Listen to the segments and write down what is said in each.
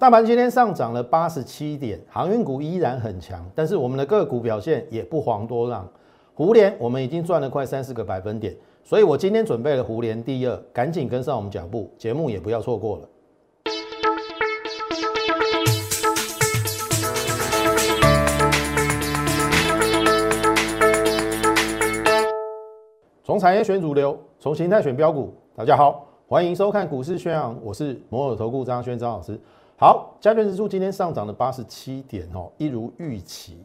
大盘今天上涨了八十七点，航运股依然很强，但是我们的个股表现也不遑多让。胡联我们已经赚了快三十个百分点，所以我今天准备了胡联第二，赶紧跟上我们脚步，节目也不要错过了。从产业选主流，从形态选标股。大家好，欢迎收看股市宣扬，我是摩尔投顾张轩张老师。好，加权指数今天上涨了八十七点哦，一如预期。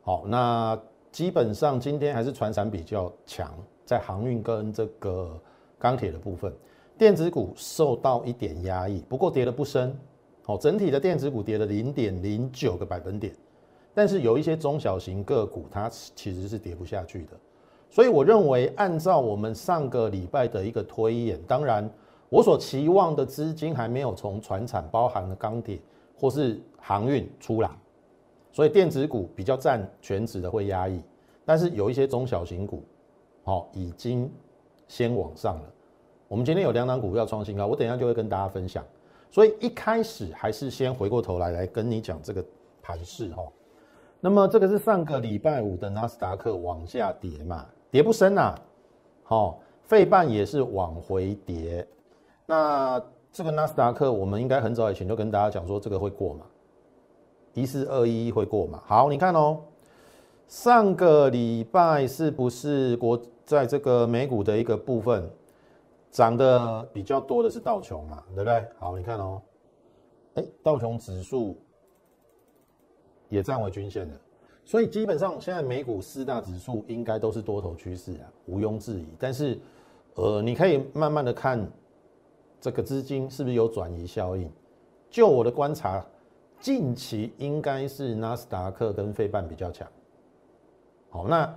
好，那基本上今天还是船产比较强，在航运跟这个钢铁的部分，电子股受到一点压抑，不过跌的不深。好，整体的电子股跌了零点零九个百分点，但是有一些中小型个股它其实是跌不下去的。所以我认为，按照我们上个礼拜的一个推演，当然。我所期望的资金还没有从船产包含的钢铁或是航运出来，所以电子股比较占全值的会压抑，但是有一些中小型股，好已经先往上了。我们今天有两档股票创新高，我等一下就会跟大家分享。所以一开始还是先回过头来来跟你讲这个盘势哈。那么这个是上个礼拜五的纳斯达克往下跌嘛，跌不深呐，好，费半也是往回跌。那这个纳斯达克，我们应该很早以前就跟大家讲说，这个会过嘛，一四二一会过嘛。好，你看哦，上个礼拜是不是国在这个美股的一个部分涨的比较多的是道琼嘛，对不对？好，你看哦，哎，道琼指数也站回均线了，所以基本上现在美股四大指数应该都是多头趋势啊，毋庸置疑。但是，呃，你可以慢慢的看。这个资金是不是有转移效应？就我的观察，近期应该是纳斯达克跟费半比较强。好，那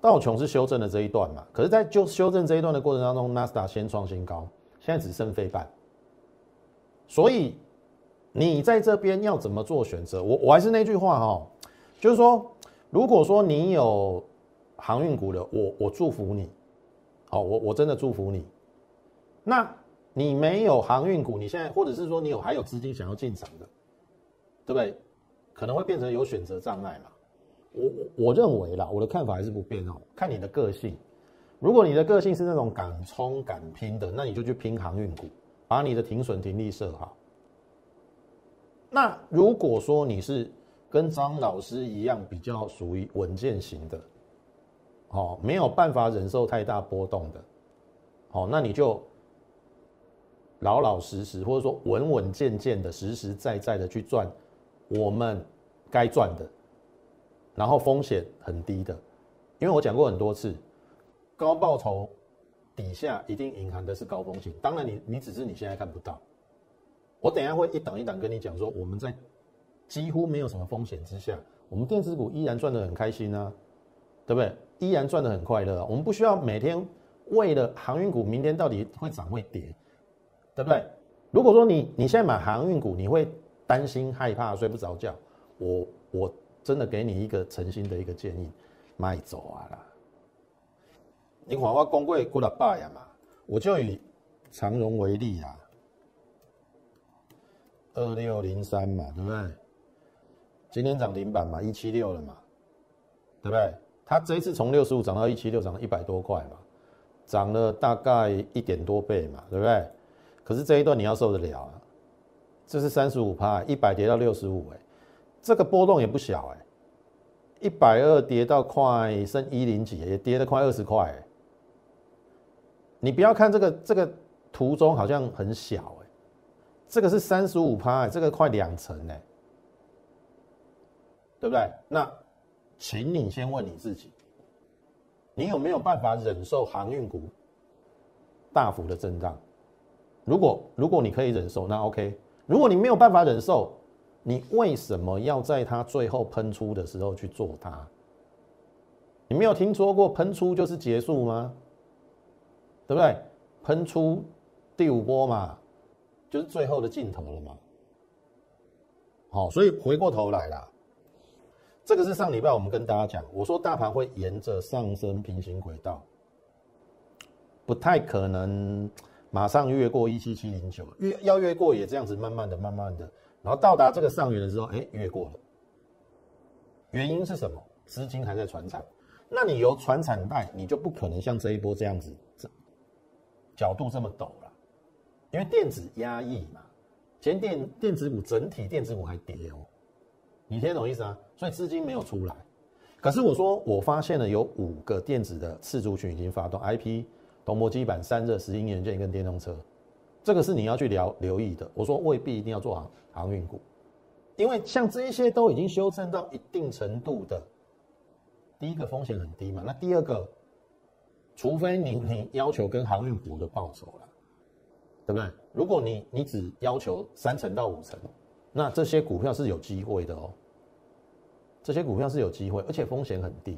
道琼是修正了这一段嘛？可是，在就修正这一段的过程当中，纳斯达先创新高，现在只剩费半。所以你在这边要怎么做选择？我我还是那句话哈，就是说，如果说你有航运股的，我我祝福你。好，我我真的祝福你。那你没有航运股，你现在或者是说你有还有资金想要进场的，对不对？可能会变成有选择障碍嘛。我我我认为啦，我的看法还是不变哦，看你的个性。如果你的个性是那种敢冲敢拼的，那你就去拼航运股，把你的停损停利设好。那如果说你是跟张老师一样比较属于稳健型的，哦，没有办法忍受太大波动的，哦，那你就。老老实实，或者说稳稳健健的、实实在在的去赚我们该赚的，然后风险很低的，因为我讲过很多次，高报酬底下一定隐含的是高风险。当然，你你只是你现在看不到。我等下会一档一档跟你讲说，我们在几乎没有什么风险之下，我们电子股依然赚得很开心啊，对不对？依然赚得很快乐。我们不需要每天为了航运股明天到底会涨会跌。对不对？如果说你你现在买航运股，你会担心害怕睡不着觉，我我真的给你一个诚心的一个建议，卖走啊啦！你看我公贵过了百呀嘛，我就以长荣为例啊，二六零三嘛，对不对？今天涨停板嘛，一七六了嘛，对不对？它这一次从六十五涨到一七六，涨了一百多块嘛，涨了大概一点多倍嘛，对不对？可是这一段你要受得了啊？这是三十五趴，一百跌到六十五，哎，这个波动也不小哎，一百二跌到快剩一零几，也跌了快二十块哎。你不要看这个这个图中好像很小哎，这个是三十五趴，这个快两成哎，对不对？那，请你先问你自己，你有没有办法忍受航运股大幅的震荡？如果如果你可以忍受，那 OK。如果你没有办法忍受，你为什么要在它最后喷出的时候去做它？你没有听说过喷出就是结束吗？对不对？喷出第五波嘛，就是最后的尽头了嘛。好，所以回过头来啦，这个是上礼拜我们跟大家讲，我说大盘会沿着上升平行轨道，不太可能。马上越过一七七零九，越要越过也这样子慢慢的、慢慢的，然后到达这个上缘的时候，哎，越过了。原因是什么？资金还在传产，那你由传产带，你就不可能像这一波这样子，这角度这么陡了，因为电子压抑嘛，前电电子股整体电子股还跌哦，你听懂意思啊？所以资金没有出来。可是我说，我发现了有五个电子的次族群已经发动，IP、铜箔基板、散热、石英元件跟电动车，这个是你要去留留意的。我说未必一定要做航航运股，因为像这一些都已经修正到一定程度的，第一个风险很低嘛，那第二个，除非你你要求跟航运股的报酬了，对不对？如果你你只要求三成到五成，那这些股票是有机会的哦。这些股票是有机会，而且风险很低。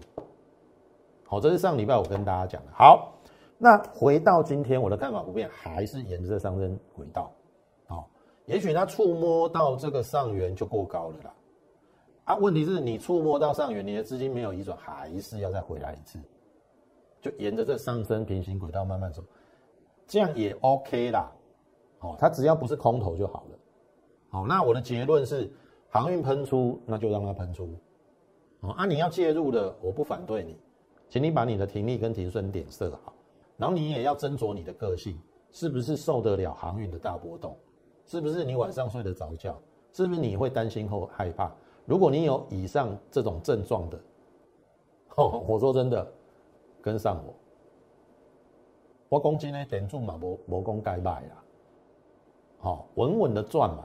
好，这是上礼拜我跟大家讲的。好，那回到今天，我的看法不变，还是沿着上升轨道。好，也许它触摸到这个上缘就过高了啦。啊，问题是你触摸到上缘，你的资金没有移转，还是要再回来一次，就沿着这上升平行轨道慢慢走，这样也 OK 啦。哦，它只要不是空头就好了。好，那我的结论是，航运喷出，那就让它喷出。哦啊，你要介入的，我不反对你，请你把你的停利跟停损点设好，然后你也要斟酌你的个性，是不是受得了航运的大波动，是不是你晚上睡得着觉，是不是你会担心或害怕？如果你有以上这种症状的，哦，我说真的，跟上我，我公斤呢点住嘛，磨磨工盖卖啦，好，稳稳的赚嘛，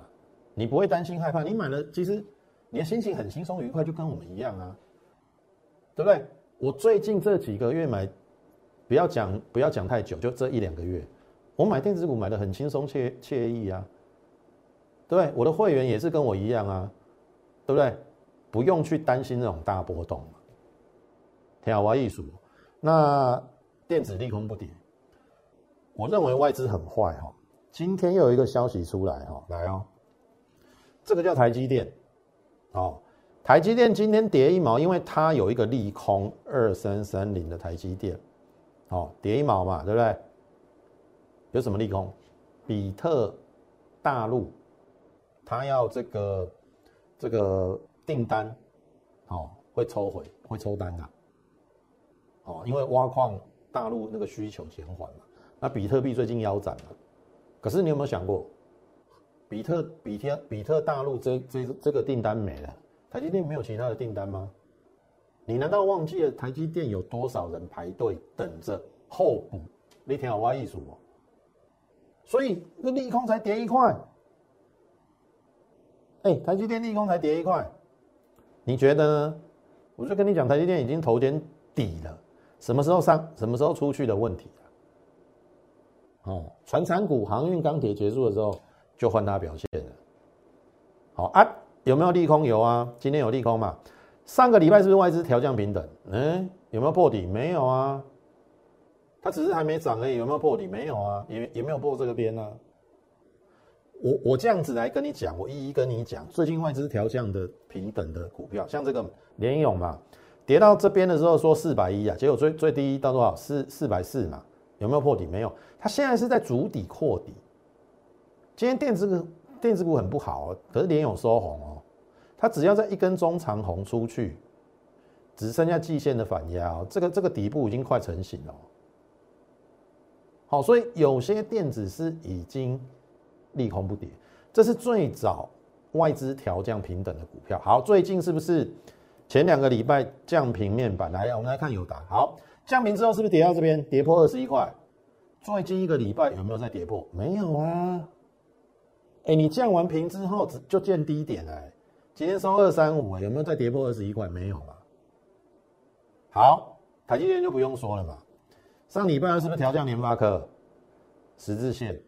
你不会担心害怕，你买了其实。你的心情很轻松愉快，就跟我们一样啊，对不对？我最近这几个月买，不要讲不要讲太久，就这一两个月，我买电子股买的很轻松惬惬意啊，对不对？我的会员也是跟我一样啊，对不对？不用去担心那种大波动嘛。天啊，我艺术，那电子利空不跌，我认为外资很坏哈。今天又有一个消息出来哈，来哦，这个叫台积电。哦，台积电今天跌一毛，因为它有一个利空，二三三零的台积电，哦，跌一毛嘛，对不对？有什么利空？比特大陆，它要这个这个订单，哦，会抽回，会抽单的，哦，因为挖矿大陆那个需求减缓嘛，那比特币最近腰斩了，可是你有没有想过？比特比特比特大陆这这这个订单没了，台积电没有其他的订单吗？你难道忘记了台积电有多少人排队等着候补？你听好我意思哦。所以那利空才跌一块，哎，台积电利空才跌一块，你觉得呢？我就跟你讲，台积电已经头肩底了，什么时候上，什么时候出去的问题哦，船产股、航运、钢铁结束的时候。就换它表现了，好啊，有没有利空？有啊，今天有利空嘛？上个礼拜是不是外资调降平等？嗯，有没有破底？没有啊，它只是还没涨而已。有没有破底？没有啊，也也没有破这个边啊。我我这样子来跟你讲，我一一跟你讲，最近外资调降的平等的股票，像这个联勇嘛，跌到这边的时候说四百一啊，结果最最低到多少？四四百四嘛，有没有破底？没有，它现在是在逐底扩底。今天电子股电子股很不好，可是连有收红哦。它只要在一根中长红出去，只剩下季线的反压，这个这个底部已经快成型了。好，所以有些电子是已经利空不跌，这是最早外资调降平等的股票。好，最近是不是前两个礼拜降平面板？来，我们来看友达。好，降平之后是不是跌到这边，跌破二十一块？最近一个礼拜有没有再跌破？没有啊。哎，你降完平之后，只就见低点哎。今天收二三五，有没有再跌破二十一块？没有嘛。好，台积电就不用说了嘛。上礼拜是不是调降联发科十字线？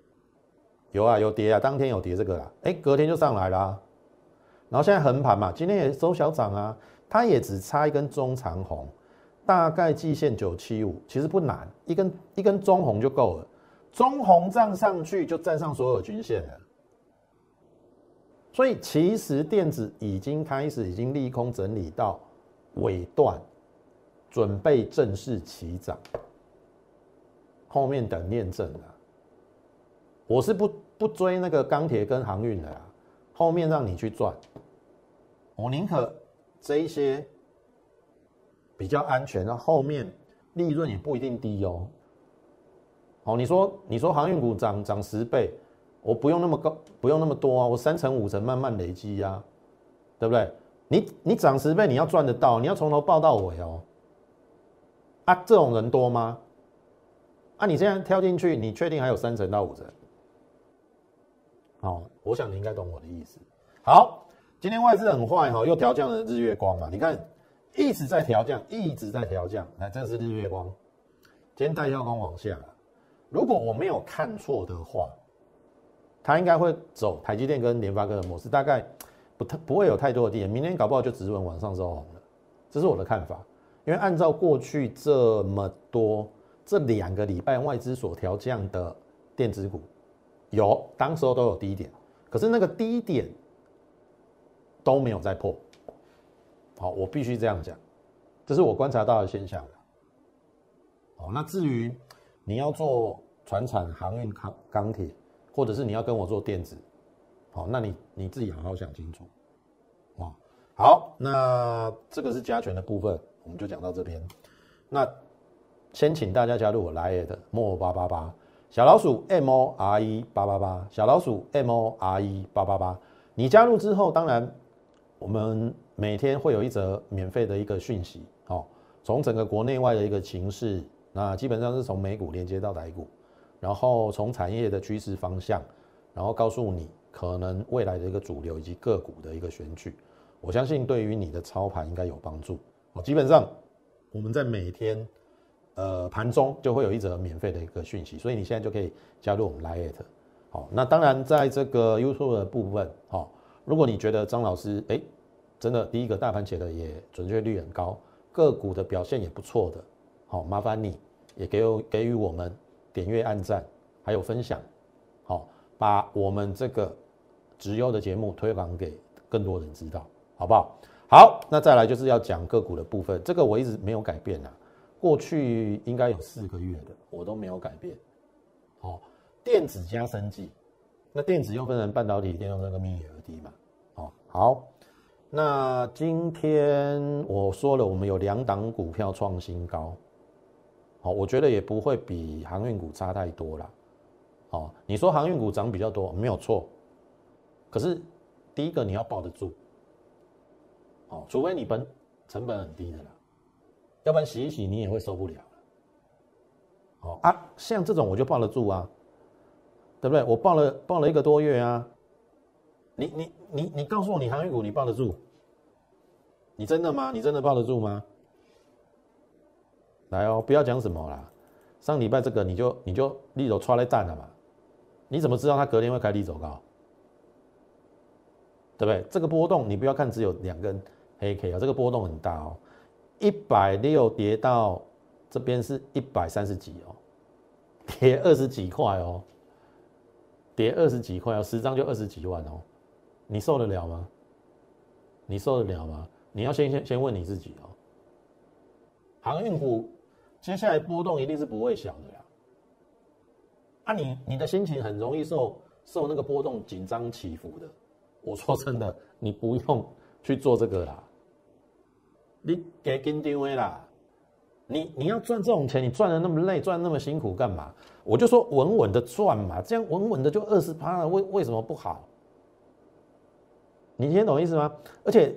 有啊，有跌啊，当天有跌这个啦。哎，隔天就上来啦。然后现在横盘嘛，今天也收小涨啊。它也只差一根中长红，大概季线九七五，其实不难，一根一根中红就够了。中红站上去就站上所有均线了。所以其实电子已经开始，已经利空整理到尾段，准备正式起涨，后面等验证了。我是不不追那个钢铁跟航运的啦，后面让你去赚，我宁可这一些比较安全，那后面利润也不一定低哦。好，你说你说航运股涨涨十倍，我不用那么高，不用那么多啊，我三成五成慢慢累积呀，对不对？你你涨十倍，你要赚得到，你要从头报到尾哦。啊，这种人多吗？啊，你现在跳进去，你确定还有三成到五成？好，我想你应该懂我的意思。好，今天外资很坏哈，又调降了日月光嘛，你看一直在调降，一直在调降。来，这是日月光，今天带跳光往下。如果我没有看错的话，它应该会走台积电跟联发科的模式，大概不太不会有太多的低点，明天搞不好就直稳往上收红了，这是我的看法。因为按照过去这么多这两个礼拜外资所调降的电子股，有当时候都有低点，可是那个低点都没有再破。好，我必须这样讲，这是我观察到的现象。哦，那至于。你要做船产、航运、钢钢铁，或者是你要跟我做电子，好，那你你自己好好想清楚，啊，好，那这个是加权的部分，我们就讲到这边。那先请大家加入我来的莫八八八小老鼠 M O R E 八八八小老鼠 M O R E 八八八，你加入之后，当然我们每天会有一则免费的一个讯息，哦，从整个国内外的一个情势。那基本上是从美股连接到台股，然后从产业的趋势方向，然后告诉你可能未来的一个主流以及个股的一个选取，我相信对于你的操盘应该有帮助。哦，基本上我们在每天呃盘中就会有一则免费的一个讯息，所以你现在就可以加入我们 Lite。好，那当然在这个 YouTube 的部分，好，如果你觉得张老师哎真的第一个大盘写的也准确率很高，个股的表现也不错的。好，麻烦你也给我给予我们点阅、按赞，还有分享，好，把我们这个直优的节目推广给更多人知道，好不好？好，那再来就是要讲个股的部分，这个我一直没有改变啊，过去应该有四个月的我都没有改变。好，电子加生技，那电子又分成半导体、电动车跟 Mini LED 嘛。哦，好，那今天我说了，我们有两档股票创新高。好，我觉得也不会比航运股差太多啦。哦，你说航运股涨比较多，没有错。可是第一个你要抱得住，哦，除非你本成本很低的啦，要不然洗一洗你也会受不了。哦啊，像这种我就抱得住啊，对不对？我抱了抱了一个多月啊。你你你你告诉我，你航运股你抱得住？你真的吗？你真的抱得住吗？来哦，不要讲什么啦。上礼拜这个你就你就利走出来蛋了嘛？你怎么知道它隔天会开低走高？对不对？这个波动你不要看只有两根黑 K 啊，这个波动很大哦。一百六跌到这边是一百三十几哦，跌二十几块哦，跌二十几块哦，十张就二十几万哦，你受得了吗？你受得了吗？你要先先先问你自己哦。航运股。接下来波动一定是不会小的呀，啊，你你的心情很容易受受那个波动紧张起伏的。我说真的，你不用去做这个啦，你给跟定位啦，你你要赚这种钱，你赚的那么累，赚那么辛苦干嘛？我就说稳稳的赚嘛，这样稳稳的就二十趴了，为为什么不好？你听懂意思吗？而且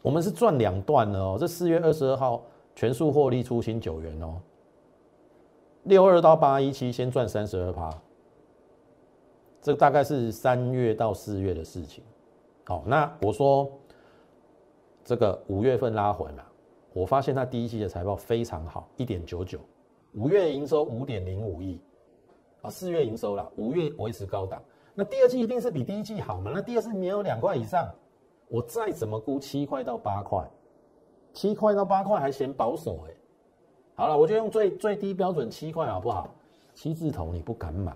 我们是赚两段的哦，这四月二十二号。全数获利出新九元哦，六二到八一七先赚三十二趴，这大概是三月到四月的事情。好，那我说这个五月份拉回嘛，我发现它第一季的财报非常好，一点九九，五月营收五点零五亿，啊，四月营收了，五月维持高档，那第二季一定是比第一季好嘛？那第二季没有两块以上，我再怎么估七块到八块。七块到八块还嫌保守哎，好了，我就用最最低标准七块好不好？七字头你不敢买，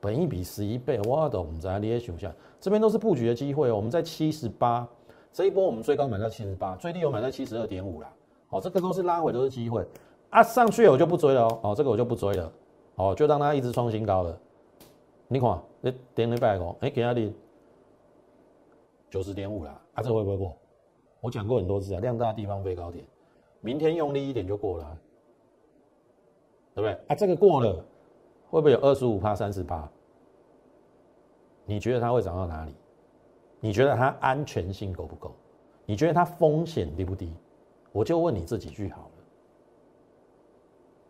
本一比十一倍，我懂在你也想下，这边都是布局的机会哦。我们在七十八，这一波我们最高买到七十八，最低有买到七十二点五啦。好，这个都是拉回都是机会啊，上去我就不追了哦。哦，这个我就不追了，哦，就让它一直创新高了。你看，你点礼拜五，哎，给他的九十点五啦，啊，这会不会过？我讲过很多次啊，量大地方飞高点，明天用力一点就过了，对不对？啊，这个过了，会不会有二十五趴、三十趴？你觉得它会涨到哪里？你觉得它安全性够不够？你觉得它风险低不低？我就问你这几句好了。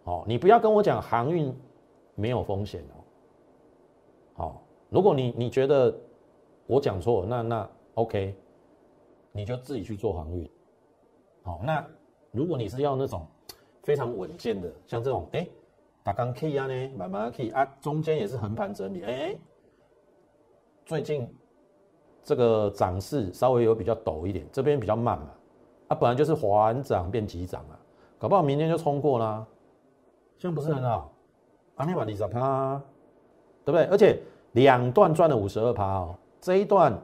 哦，你不要跟我讲航运没有风险哦。好，如果你你觉得我讲错，那那 OK，你就自己去做航运。好，那如果你是要那种非常稳健的，像这种哎，打钢 K 啊呢，慢慢 K 啊，中间也是横盘整理，哎。最近这个涨势稍微有比较陡一点，这边比较慢嘛，啊，本来就是缓涨变急涨啊，搞不好明天就冲过啦，这样不是很好？阿尼玛二十趴，对不对？而且两段赚了五十二趴哦，这一段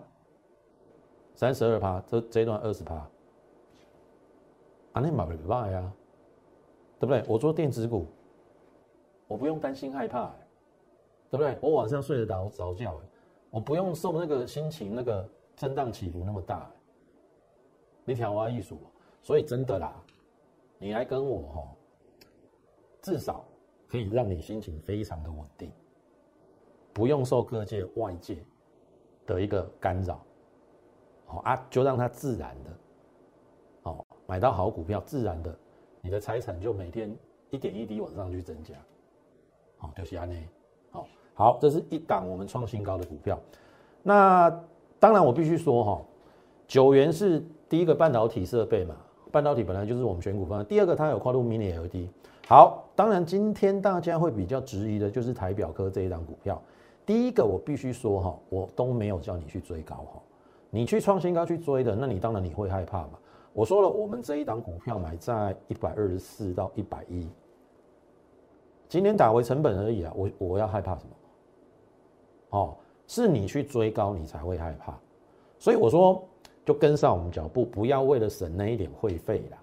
三十二趴，这这一段二十趴，阿尼玛不败呀，对不对？我做电子股，我不用担心害怕，对不对？我晚上睡得着着觉。我不用受那个心情那个震荡起伏那么大，你调啊艺术，所以真的啦，你来跟我哈，至少可以让你心情非常的稳定，不用受各界外界的一个干扰，好啊，就让它自然的，哦，买到好股票，自然的，你的财产就每天一点一滴往上去增加，哦，就是安内，好。好，这是一档我们创新高的股票。那当然，我必须说哈，九元是第一个半导体设备嘛，半导体本来就是我们选股方案。第二个，它有跨入 Mini LED。好，当然今天大家会比较质疑的就是台表科这一档股票。第一个，我必须说哈，我都没有叫你去追高哈，你去创新高去追的，那你当然你会害怕嘛。我说了，我们这一档股票买在一百二十四到一百一，今天打回成本而已啊，我我要害怕什么？哦，是你去追高，你才会害怕。所以我说，就跟上我们脚步，不要为了省那一点会费啦。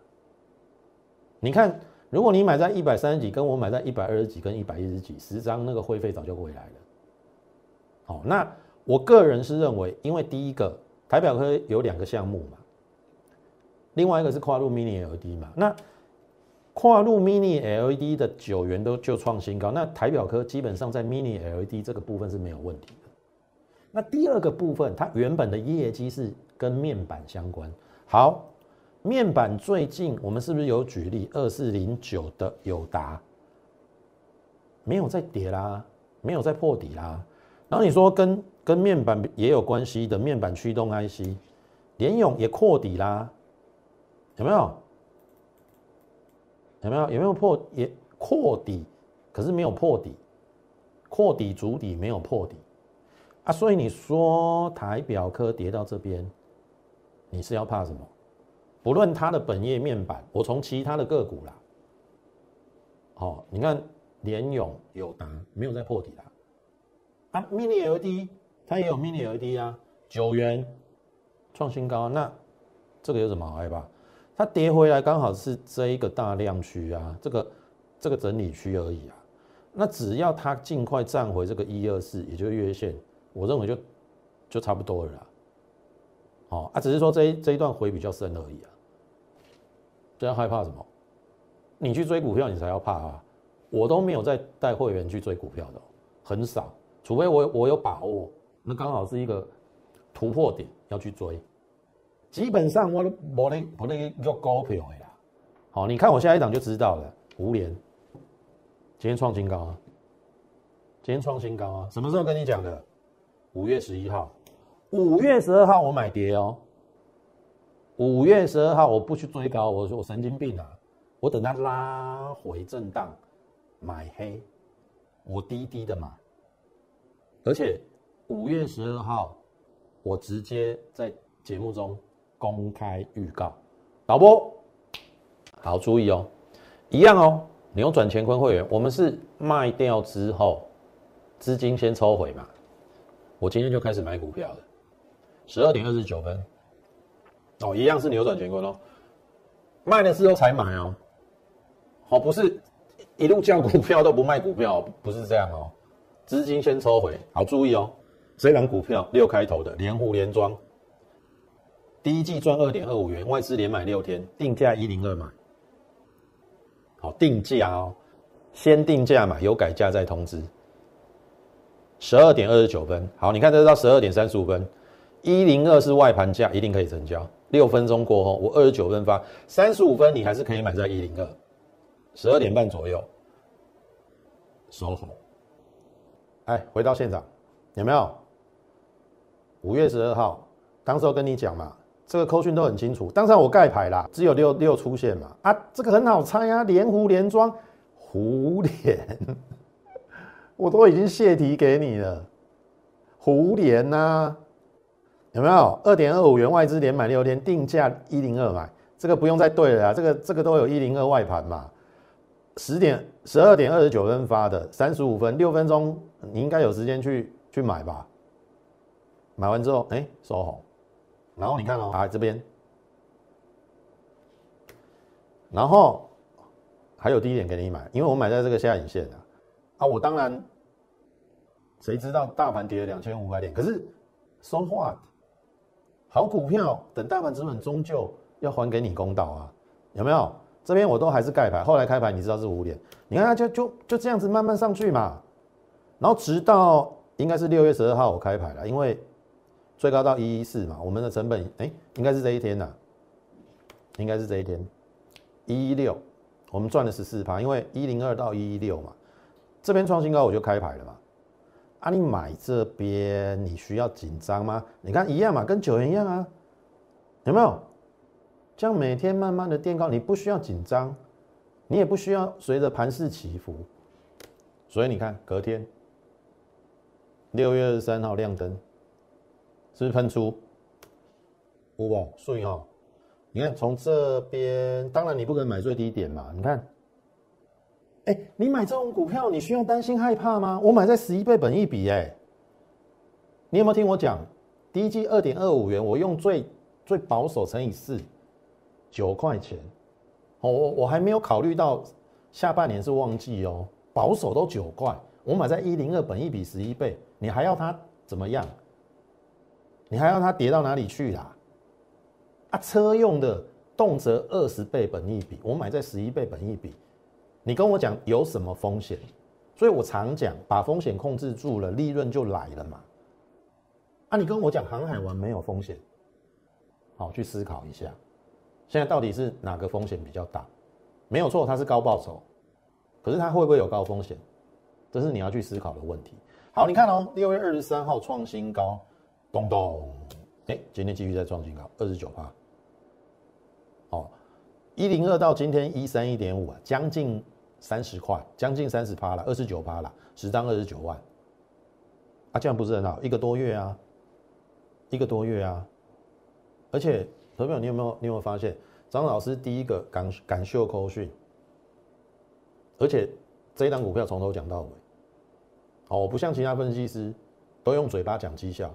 你看，如果你买在一百三十几，跟我买在一百二十几，跟一百一十几，十张那个会费早就回来了。好，那我个人是认为，因为第一个台表科有两个项目嘛，另外一个是跨入 Mini LED 嘛，那。跨入 Mini LED 的九元都就创新高，那台表科基本上在 Mini LED 这个部分是没有问题的。那第二个部分，它原本的业绩是跟面板相关。好，面板最近我们是不是有举例二四零九的友达没有在跌啦，没有在破底啦。然后你说跟跟面板也有关系的面板驱动 IC，联咏也扩底啦，有没有？有没有有没有破也扩底，可是没有破底，扩底足底没有破底啊，所以你说台表科跌到这边，你是要怕什么？不论它的本业面板，我从其他的个股啦，哦，你看联勇有达没有在破底啦，啊，mini LED 它也有 mini LED 啊，九元创新高，那这个有什么好害怕？它跌回来刚好是这一个大量区啊，这个这个整理区而已啊。那只要它尽快站回这个一二四，也就是月线，我认为就就差不多了啦。哦啊，只是说这一这一段回比较深而已啊。这样害怕什么？你去追股票，你才要怕啊！我都没有在带会员去追股票的，很少，除非我我有把握，那刚好是一个突破点要去追。基本上我都无咧无咧做股票的啦。好，你看我下一档就知道了。五联今天创新高啊！今天创新高啊！什么时候跟你讲的？五月十一号。五月十二号我买跌哦。五月十二号我不去追高，我说我神经病啊！我等它拉回震荡买黑，我低低的买。而且五月十二号我直接在节目中。公开预告，导播，好注意哦，一样哦。扭转乾坤会员，我们是卖掉之后，资金先抽回嘛。我今天就开始买股票了，十二点二十九分，哦，一样是扭转乾坤哦。卖的时候才买哦，哦，不是一路叫股票都不卖股票，不是这样哦。资金先抽回。好，注意哦，这档股票六开头的连湖连庄，第一季赚二点二五元，外资连买六天，定价一零二买。好，定价哦，先定价买，有改价再通知。十二点二十九分，好，你看这到十二点三十五分，一零二是外盘价，一定可以成交。六分钟过后，我二十九分发，三十五分你还是可以买在一零二。十二点半左右收红。哎，回到现场，有没有？五月十二号，当时候跟你讲嘛，这个扣讯都很清楚。当时我盖牌啦，只有六六出现嘛。啊，这个很好猜啊，连胡连庄，胡连。我都已经泄题给你了，胡连呐，有没有二点二五元外资连买六天，定价一零二买，这个不用再对了啊，这个这个都有一零二外盘嘛，十点十二点二十九分发的，三十五分六分钟，你应该有时间去去买吧，买完之后哎收红，然后你看哦啊这边，然后还有低点给你买，因为我买在这个下影线的。啊，我当然，谁知道大盘跌了两千五百点？可是说话，好股票等大盘止稳，终究要还给你公道啊，有没有？这边我都还是盖牌，后来开牌你知道是五点，你看它就就就这样子慢慢上去嘛，然后直到应该是六月十二号我开牌了，因为最高到一一四嘛，我们的成本哎应该是这一天呐，应该是这一天一一六，我们赚了十四趴，因为一零二到一一六嘛。这边创新高我就开牌了嘛，啊，你买这边你需要紧张吗？你看一样嘛，跟九元一样啊，有没有？这样每天慢慢的垫高，你不需要紧张，你也不需要随着盘势起伏，所以你看隔天六月二十三号亮灯，是不是喷出？五不？注意哦，你看从这边，当然你不可能买最低点嘛，你看。哎，你买这种股票，你需要担心害怕吗？我买在十一倍本一比，哎，你有没有听我讲？第一季二点二五元，我用最最保守乘以四，九块钱。哦，我我还没有考虑到下半年是旺季哦，保守都九块，我买在一零二本一比十一倍，你还要它怎么样？你还要它跌到哪里去啦？啊，车用的动辄二十倍本一比，我买在十一倍本一比。你跟我讲有什么风险，所以我常讲把风险控制住了，利润就来了嘛。啊，你跟我讲航海王没有风险，好去思考一下，现在到底是哪个风险比较大？没有错，它是高报酬，可是它会不会有高风险？这是你要去思考的问题。好，你看哦，六月二十三号创新高，咚咚，哎，今天继续在创新高，二十九趴。哦，一零二到今天一三一点五啊，将近。三十块，将近三十趴了，二十九趴了，十张二十九万，啊，这样不是很好？一个多月啊，一个多月啊，而且，朋友，你有没有你有没有发现，张老师第一个敢敢秀扣讯，而且这一档股票从头讲到尾，哦，不像其他分析师都用嘴巴讲绩效，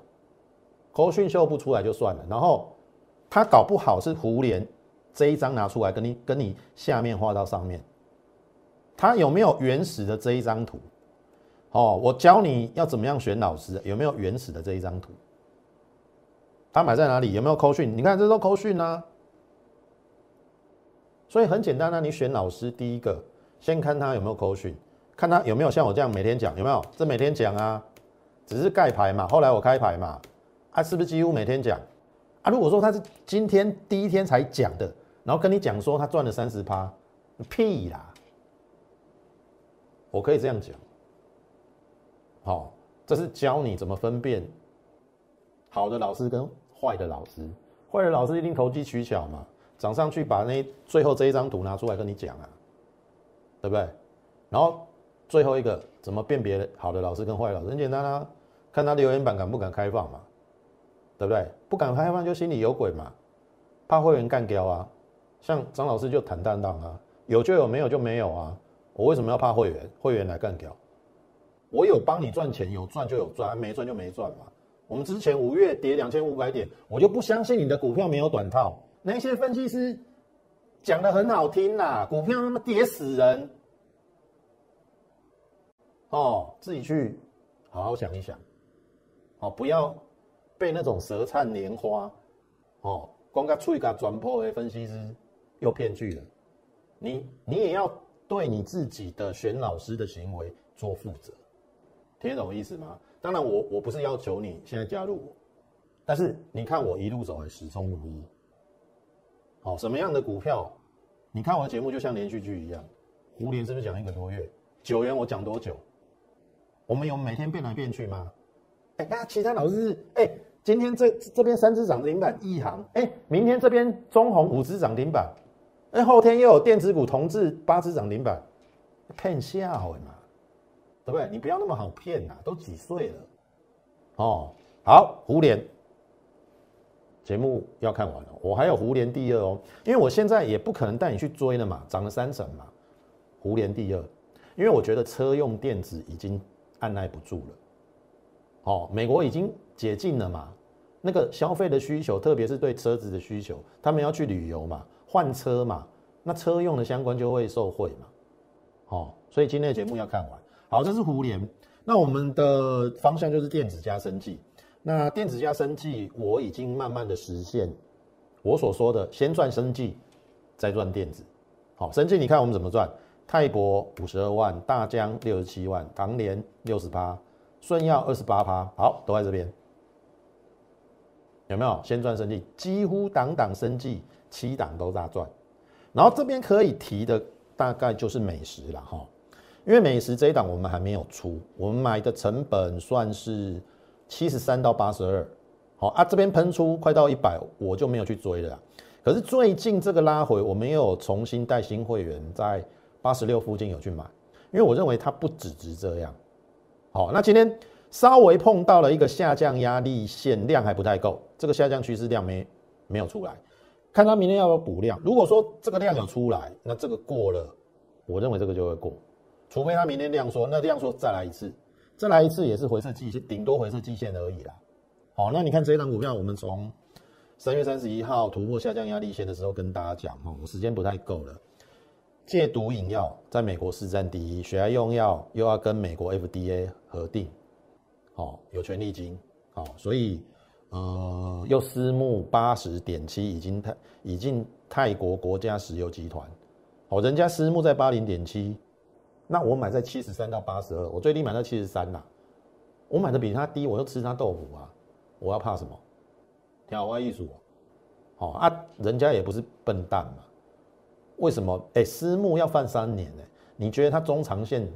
扣讯秀不出来就算了，然后他搞不好是胡连这一张拿出来跟你跟你下面画到上面。他有没有原始的这一张图？哦，我教你要怎么样选老师，有没有原始的这一张图？他买在哪里？有没有扣讯？你看这都扣讯啊。所以很简单啊，你选老师，第一个先看他有没有扣讯，看他有没有像我这样每天讲，有没有？这每天讲啊，只是盖牌嘛。后来我开牌嘛，啊，是不是几乎每天讲？啊，如果说他是今天第一天才讲的，然后跟你讲说他赚了三十趴，屁啦！我可以这样讲，好，这是教你怎么分辨好的老师跟坏的老师。坏的老师一定投机取巧嘛，涨上去把那最后这一张图拿出来跟你讲啊，对不对？然后最后一个怎么辨别好的老师跟坏老师？很简单啊，看他留言板敢不敢开放嘛，对不对？不敢开放就心里有鬼嘛，怕会员干掉啊。像张老师就坦荡荡啊，有就有，没有就没有啊。我为什么要怕会员？会员来干掉？我有帮你赚钱，有赚就有赚，没赚就没赚嘛。我们之前五月跌两千五百点，我就不相信你的股票没有短套。那些分析师讲的很好听呐，股票那么跌死人，哦，自己去好好想一想，哦，不要被那种舌灿莲花，哦，光个吹个转破的分析师又骗去了。你你也要对你自己的选老师的行为做负责，听得懂意思吗？当然，我我不是要求你现在加入我，但是你看我一路走来始终如一。好，什么样的股票？你看我的节目就像连续剧一样，胡连是不是讲一个多月？九元我讲多久？我们有每天变来变去吗？哎，那其他老师是哎，今天这这边三只涨停板一行，哎，明天这边中红五只涨停板。哎后天又有电子股同质八只涨停板，骗笑话嘛，对不对？你不要那么好骗呐，都几岁了？哦，好，胡联节目要看完了，我还有胡联第二哦，因为我现在也不可能带你去追了嘛，涨了三成嘛，胡联第二，因为我觉得车用电子已经按耐不住了，哦，美国已经解禁了嘛，那个消费的需求，特别是对车子的需求，他们要去旅游嘛。换车嘛，那车用的相关就会受惠嘛，哦，所以今天的节目要看完。好，这是胡联，那我们的方向就是电子加生技。那电子加生技，我已经慢慢的实现我所说的，先赚生技，再赚电子。好，生技你看我们怎么赚？泰博五十二万，大疆六十七万，唐联六十八，顺耀二十八趴，好，都在这边，有没有？先赚生计，几乎档档生计。七档都大赚，然后这边可以提的大概就是美食了哈，因为美食这一档我们还没有出，我们买的成本算是七十三到八十二，好啊，这边喷出快到一百，我就没有去追了。可是最近这个拉回，我们又有重新带新会员在八十六附近有去买，因为我认为它不只值这样。好，那今天稍微碰到了一个下降压力线，量还不太够，这个下降趋势量没没有出来。看他明天要不要补量。如果说这个量有出来，那这个过了，我认为这个就会过。除非他明天量说，那量说再来一次，再来一次也是回撤季线，顶多回撤季线而已啦。好，那你看这一档股票，我们从三月三十一号突破下降压力线的时候跟大家讲，哦，时间不太够了。戒毒饮药在美国市占第一，血癌用药又要跟美国 FDA 核定，好，有权利金，好，所以。呃，又私募八十点七，已经泰已经泰国国家石油集团，哦，人家私募在八零点七，那我买在七十三到八十二，我最低买到七十三啦，我买的比他低，我又吃他豆腐啊，我要怕什么？挑花艺术，哦啊，人家也不是笨蛋嘛，为什么？哎，私募要放三年呢？你觉得他中长线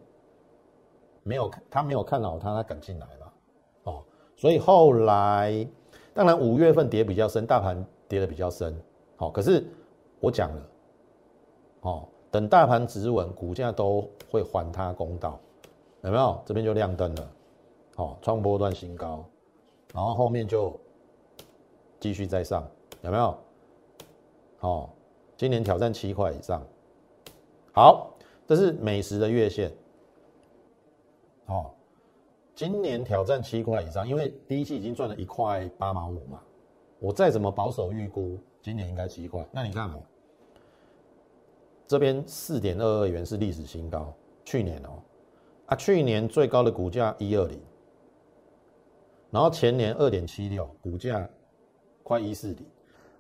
没有他没有看好他，他敢进来吗？哦，所以后来。当然，五月份跌比较深，大盘跌的比较深，好，可是我讲了，哦，等大盘止稳，股价都会还他公道，有没有？这边就亮灯了，好，创波段新高，然后后面就继续再上，有没有？好，今年挑战七块以上，好，这是美食的月线，好。今年挑战七块以上，因为第一期已经赚了一块八毛五嘛，我再怎么保守预估，今年应该七块。那你看哦，这边四点二二元是历史新高，去年哦，啊，去年最高的股价一二零，然后前年二点七六，股价快一四零，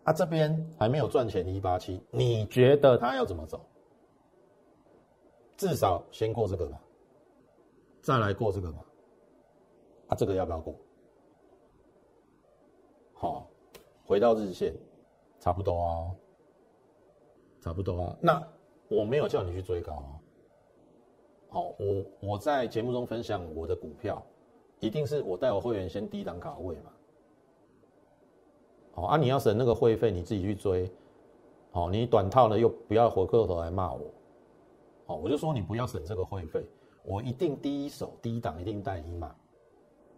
啊，这边还没有赚钱一八七，你觉得它要怎么走？至少先过这个吧，再来过这个吧。啊，这个要不要过？好，回到日线，差不多啊，差不多啊。那我没有叫你去追高啊。好，我我在节目中分享我的股票，一定是我带我会员先低档卡位嘛。哦啊，你要省那个会费，你自己去追。好，你短套呢又不要回过头来骂我。好，我就说你不要省这个会费，我一定第一手低档一定带你买。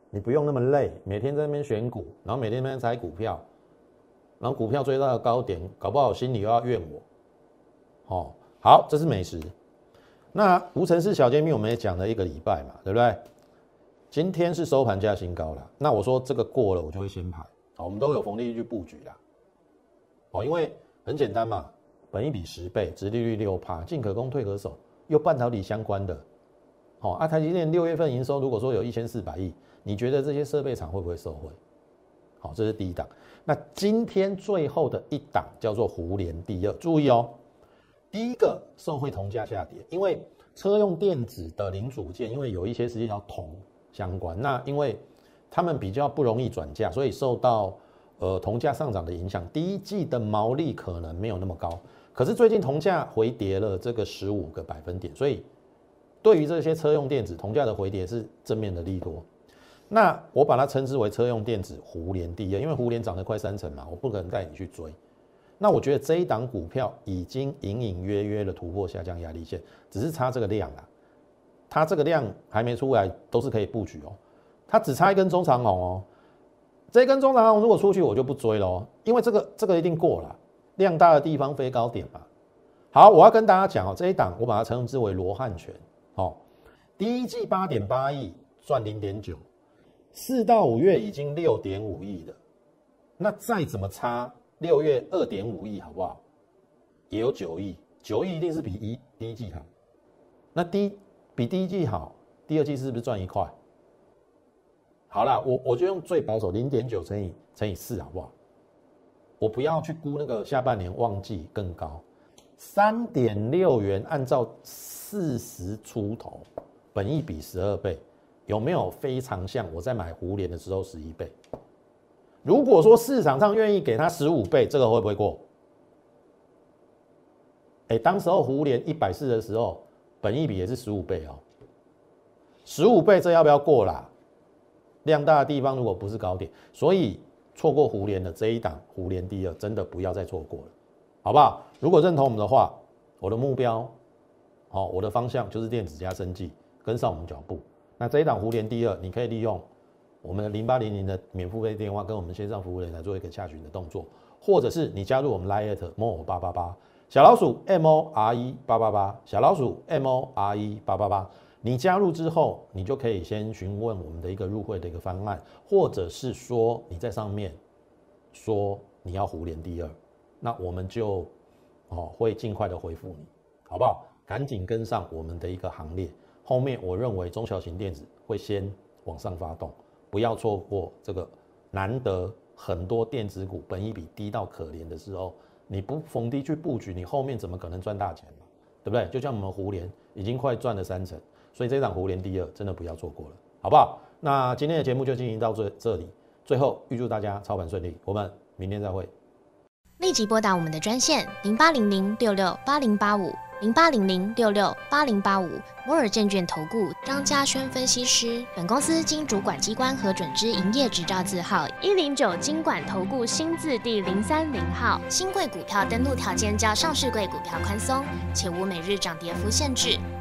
你不用那么累，每天在那边选股，然后每天在那边猜股票，然后股票追到高点，搞不好心里又要怨我。哦，好，这是美食。那无尘室小煎饼我们也讲了一个礼拜嘛，对不对？今天是收盘价新高了。那我说这个过了，我就会先排。好，我们都有逢利去布局啦。哦，因为很简单嘛，本一比十倍，殖利率六趴，进可攻退可守，又半导体相关的，哦，啊，台积电六月份营收如果说有一千四百亿，你觉得这些设备厂会不会受惠？好，这是第一档。那今天最后的一档叫做胡联第二，注意哦，第一个受惠铜价下跌，因为车用电子的零组件，因为有一些实际上铜相关，那因为他们比较不容易转嫁，所以受到呃铜价上涨的影响，第一季的毛利可能没有那么高。可是最近铜价回跌了这个十五个百分点，所以对于这些车用电子，铜价的回跌是正面的利多。那我把它称之为车用电子胡联第一，因为胡联涨得快三成嘛，我不可能带你去追。那我觉得这一档股票已经隐隐约约的突破下降压力线，只是差这个量啊，它这个量还没出来，都是可以布局哦。它只差一根中长红哦，这一根中长红如果出去，我就不追喽，因为这个这个一定过了，量大的地方飞高点嘛。好，我要跟大家讲哦，这一档我把它称之为罗汉拳哦，第一季八点八亿赚零点九。四到五月已经六点五亿了，那再怎么差，六月二点五亿好不好？也有九亿，九亿一定是比一第一季好。那第比第一季好，第二季是不是赚一块？好了，我我就用最保守零点九乘以乘以四好不好？我不要去估那个下半年旺季更高，三点六元按照四十出头，本益比十二倍。有没有非常像我在买胡联的时候十一倍？如果说市场上愿意给他十五倍，这个会不会过？哎，当时候胡联一百四的时候，本益比也是十五倍哦，十五倍这要不要过啦？量大的地方如果不是高点，所以错过胡联的这一档胡联第二，真的不要再错过了，好不好？如果认同我们的话，我的目标，好，我的方向就是电子加生技，跟上我们脚步。那这一档互联第二，你可以利用我们的零八零零的免付费电话跟我们线上服务人来做一个下群的动作，或者是你加入我们 Line more 八八八小老鼠 M O R E 八八八小老鼠 M O R E 八八八，你加入之后，你就可以先询问我们的一个入会的一个方案，或者是说你在上面说你要互联第二，那我们就哦会尽快的回复你，好不好？赶紧跟上我们的一个行列。后面我认为中小型电子会先往上发动，不要错过这个难得很多电子股本一比低到可怜的时候，你不逢低去布局，你后面怎么可能赚大钱嘛？对不对？就像我们胡联已经快赚了三成，所以这场胡联第二真的不要错过了，好不好？那今天的节目就进行到这这里，最后预祝大家操盘顺利，我们明天再会。立即拨打我们的专线零八零零六六八零八五。零八零零六六八零八五摩尔证券投顾张嘉轩分析师，本公司经主管机关核准之营业执照字号一零九金管投顾新字第零三零号。新贵股票登录条件较上市贵股票宽松，且无每日涨跌幅限制。